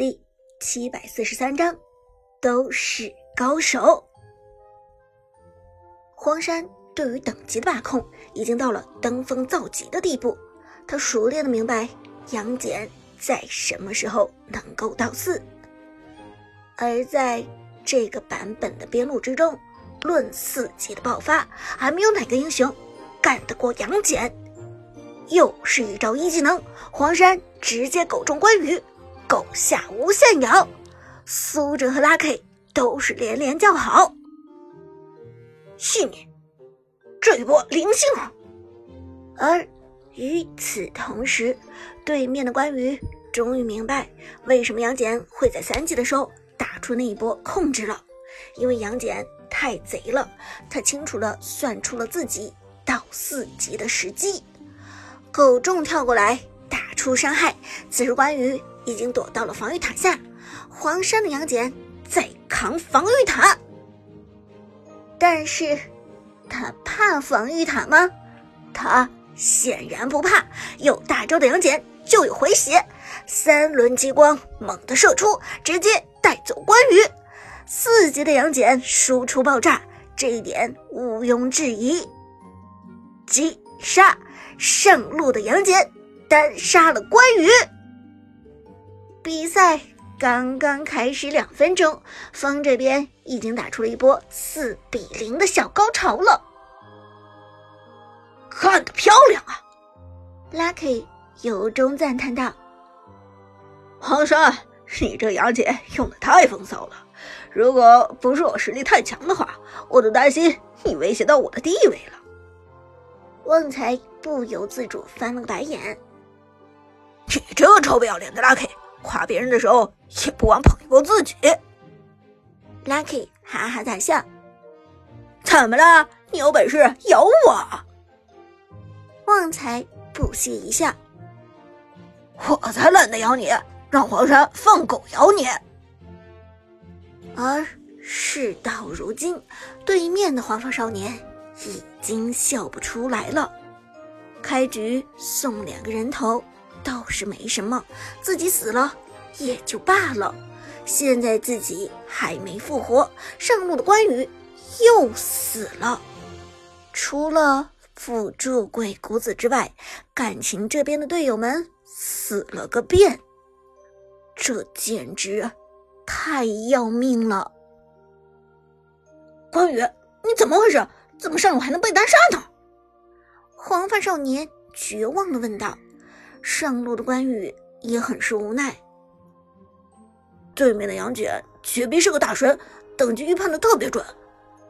第七百四十三章，都是高手。荒山对于等级的把控已经到了登峰造极的地步，他熟练的明白杨戬在什么时候能够到四。而在这个版本的边路之中，论四级的爆发，还没有哪个英雄干得过杨戬。又是一招一技能，黄山直接狗中关羽。狗下无限咬，苏哲和拉 K 都是连连叫好。去年这一波灵性啊！而与此同时，对面的关羽终于明白为什么杨戬会在三级的时候打出那一波控制了，因为杨戬太贼了，他清楚的算出了自己到四级的时机。狗众跳过来打出伤害，此时关羽。已经躲到了防御塔下，黄山的杨戬在扛防御塔，但是他怕防御塔吗？他显然不怕。有大招的杨戬就有回血，三轮激光猛地射出，直接带走关羽。四级的杨戬输出爆炸，这一点毋庸置疑。击杀上路的杨戬单杀了关羽。比赛刚刚开始两分钟，风这边已经打出了一波四比零的小高潮了。看得漂亮啊！Lucky 由衷赞叹道：“黄山，你这杨戬用的太风骚了！如果不是我实力太强的话，我都担心你威胁到我的地位了。”旺财不由自主翻了个白眼：“你这个臭不要脸的 Lucky！” 夸别人的时候也不忘捧一捧自己。Lucky 哈哈大笑：“怎么了？你有本事咬我！”旺财不屑一笑：“我才懒得咬你，让黄山放狗咬你。”而事到如今，对面的黄发少年已经笑不出来了。开局送两个人头。倒是没什么，自己死了也就罢了。现在自己还没复活，上路的关羽又死了。除了辅助鬼谷子之外，感情这边的队友们死了个遍。这简直太要命了！关羽，你怎么回事？怎么上路还能被单杀呢？黄发少年绝望的问道。上路的关羽也很是无奈。对面的杨戬绝逼是个大神，等级预判的特别准。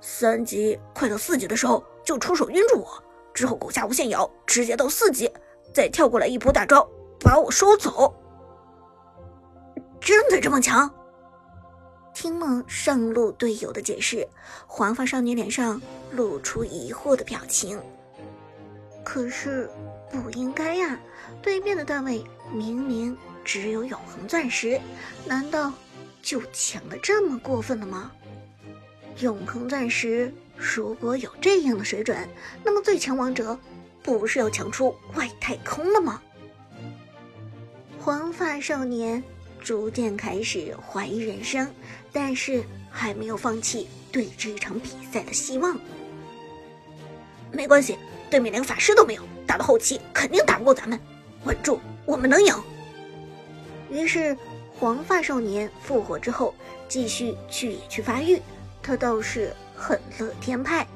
三级快到四级的时候就出手晕住我，之后狗下无限咬，直接到四级，再跳过来一波大招把我收走。真的这么强？听了上路队友的解释，黄发少年脸上露出疑惑的表情。可是不应该呀！对面的段位明明只有永恒钻石，难道就强的这么过分了吗？永恒钻石如果有这样的水准，那么最强王者不是要强出外太空了吗？黄发少年逐渐开始怀疑人生，但是还没有放弃对这一场比赛的希望。没关系。对面连法师都没有，打到后期肯定打不过咱们。稳住，我们能赢。于是，黄发少年复活之后，继续去野区发育。他倒是很乐天派。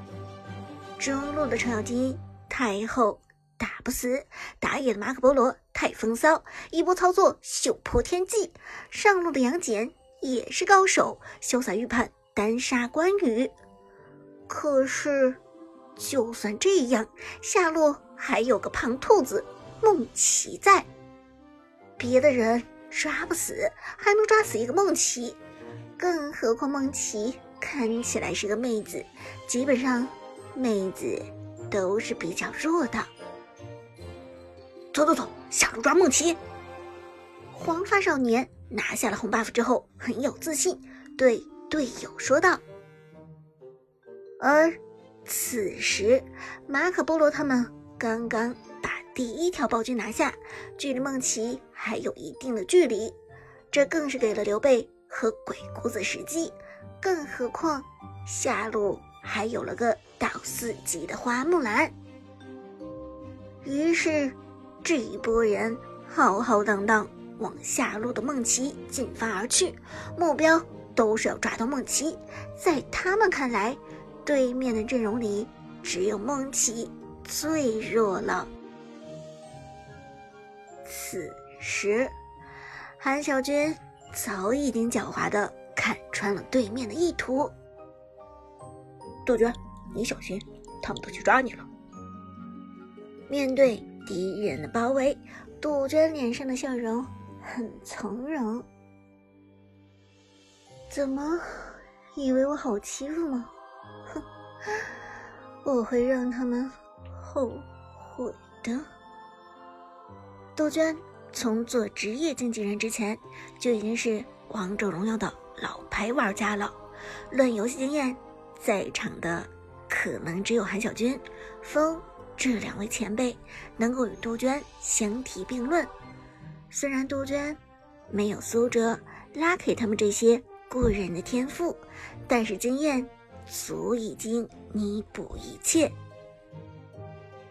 中路的程咬金太后打不死，打野的马可波罗太风骚，一波操作秀破天际。上路的杨戬也是高手，潇洒预判单杀关羽。可是。就算这样，下路还有个胖兔子梦琪在，别的人抓不死，还能抓死一个梦琪，更何况梦琪看起来是个妹子，基本上妹子都是比较弱的。走走走，下路抓梦琪。黄发少年拿下了红 buff 之后，很有自信，对队友说道，而。此时，马可波罗他们刚刚把第一条暴君拿下，距离梦琪还有一定的距离。这更是给了刘备和鬼谷子时机。更何况下路还有了个到四级的花木兰。于是这一波人浩浩荡荡往下路的梦琪进发而去，目标都是要抓到梦琪。在他们看来，对面的阵容里只有梦琪最弱了。此时，韩小军早已经狡猾的看穿了对面的意图。杜鹃，你小心，他们都去抓你了。面对敌人的包围，杜鹃脸上的笑容很从容。怎么，以为我好欺负吗？哼，我会让他们后悔的。杜鹃从做职业经纪人之前就已经是王者荣耀的老牌玩家了。论游戏经验，在场的可能只有韩小军、风这两位前辈能够与杜鹃相提并论。虽然杜鹃没有苏哲、Lucky 他们这些过人的天赋，但是经验足以经弥补一切。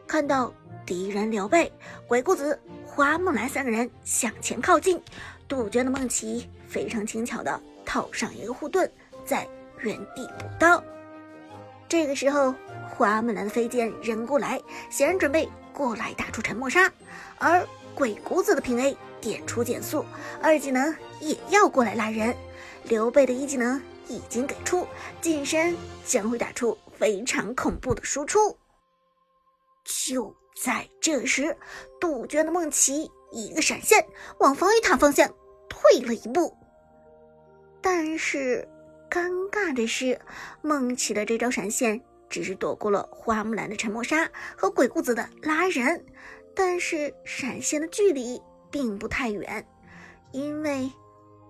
看到敌人刘备、鬼谷子。花木兰三个人向前靠近，杜鹃的梦琪非常轻巧的套上一个护盾，在原地补刀。这个时候，花木兰的飞剑扔过来，显然准备过来打出沉默杀。而鬼谷子的平 A 点出减速，二技能也要过来拉人。刘备的一技能已经给出，近身将会打出非常恐怖的输出。就。在这时，杜鹃的梦琪一个闪现，往防御塔方向退了一步。但是，尴尬的是，梦琪的这招闪现只是躲过了花木兰的沉默杀和鬼谷子的拉人，但是闪现的距离并不太远，因为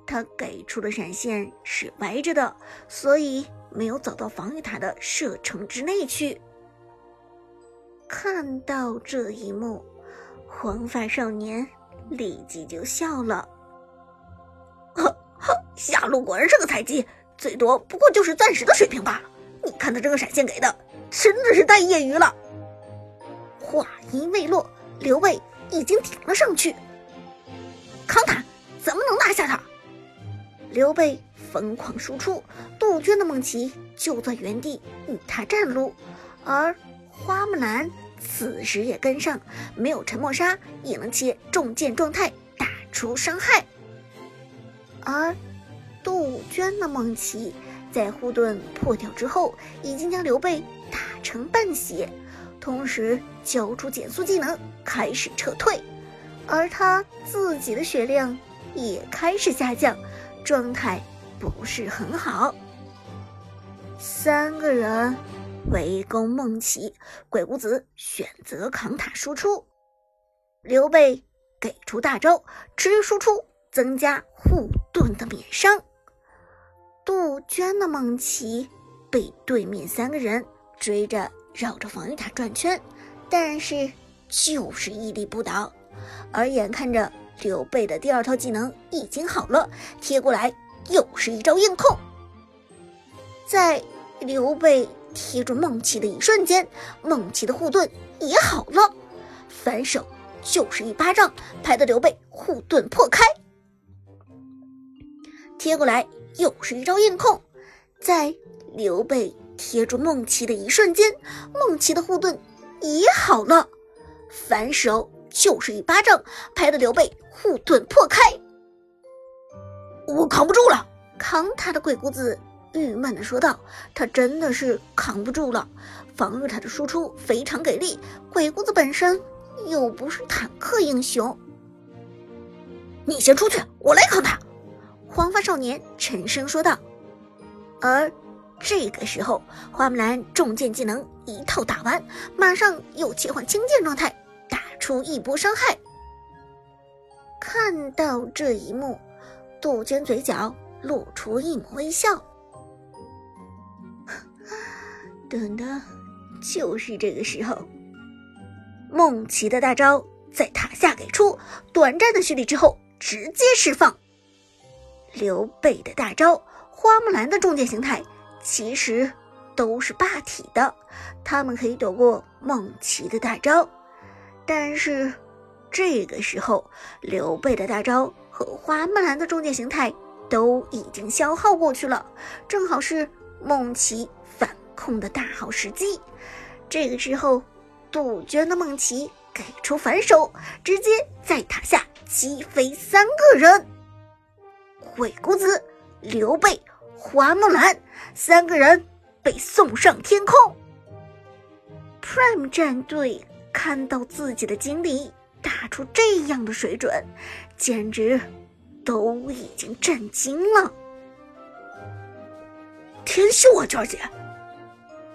他给出的闪现是歪着的，所以没有走到防御塔的射程之内去。看到这一幕，黄发少年立即就笑了。呵呵，下路果然是个菜鸡，最多不过就是暂时的水平罢了。你看他这个闪现给的，真的是太业余了。话音未落，刘备已经顶了上去，康塔怎么能拿下他？刘备疯狂输出，杜鹃的梦琪就在原地与他战撸，而。花木兰此时也跟上，没有沉默杀也能切重剑状态打出伤害。而杜鹃的梦琪在护盾破掉之后，已经将刘备打成半血，同时交出减速技能开始撤退，而他自己的血量也开始下降，状态不是很好。三个人。围攻梦琪，鬼谷子选择扛塔输出，刘备给出大招持续输出，增加护盾的免伤。杜鹃的梦琪被对面三个人追着绕着防御塔转圈，但是就是屹立不倒。而眼看着刘备的第二套技能已经好了，贴过来又是一招硬控，在刘备。贴住梦琪的一瞬间，梦琪的护盾也好了，反手就是一巴掌拍的刘备护盾破开。贴过来又是一招硬控，在刘备贴住梦琪的一瞬间，梦琪的护盾也好了，反手就是一巴掌拍的刘备护盾破开。我扛不住了，扛他的鬼谷子。郁闷的说道：“他真的是扛不住了，防御塔的输出非常给力，鬼谷子本身又不是坦克英雄。你先出去，我来扛他。”黄发少年沉声说道。而这个时候，花木兰重剑技能一套打完，马上又切换轻剑状态，打出一波伤害。看到这一幕，杜鹃嘴角露出一抹微笑。等的，就是这个时候。梦琪的大招在塔下给出，短暂的蓄力之后直接释放，刘备的大招、花木兰的重剑形态，其实都是霸体的，他们可以躲过梦琪的大招。但是这个时候，刘备的大招和花木兰的重剑形态都已经消耗过去了，正好是梦琪控的大好时机。这个时候，杜鹃的梦琪给出反手，直接在塔下击飞三个人。鬼谷子、刘备、花木兰三个人被送上天空。Prime 战队。看到自己的经理打出这样的水准，简直都已经震惊了。天秀啊，娟姐！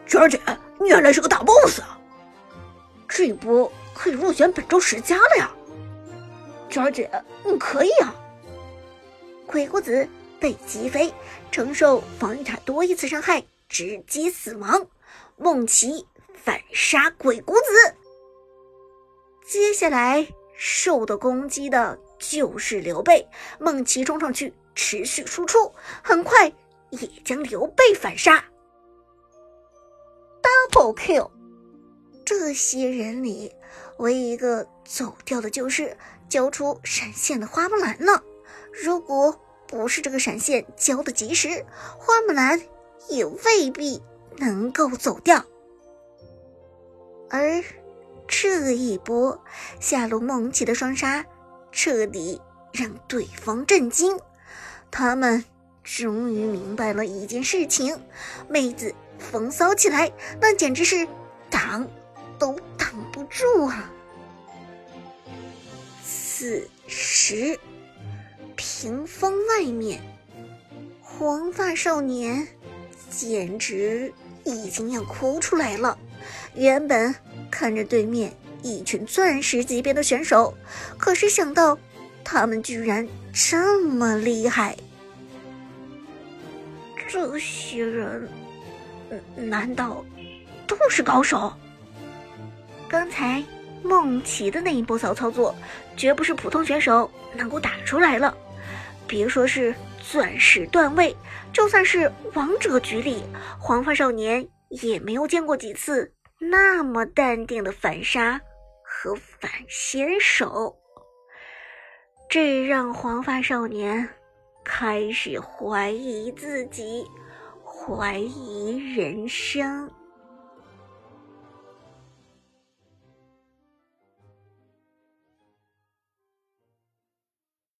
娟儿姐，你原来是个大 boss 啊！这波可以入选本周十佳了呀！娟儿姐，你可以啊！鬼谷子被击飞，承受防御塔多一次伤害，直接死亡。梦琪反杀鬼谷子。接下来受到攻击的就是刘备，梦琪冲上去持续输出，很快也将刘备反杀。Double kill！这些人里，唯一一个走掉的就是交出闪现的花木兰了。如果不是这个闪现交的及时，花木兰也未必能够走掉。而。这一波下路梦琪的双杀，彻底让对方震惊。他们终于明白了一件事情：妹子风骚起来，那简直是挡都挡不住啊！此时，屏风外面，黄发少年简直已经要哭出来了。原本。看着对面一群钻石级别的选手，可是想到他们居然这么厉害，这些人难道都是高手？刚才梦琪的那一波骚操作，绝不是普通选手能够打出来了。别说是钻石段位，就算是王者局里，黄发少年也没有见过几次。那么淡定的反杀和反先手，这让黄发少年开始怀疑自己，怀疑人生。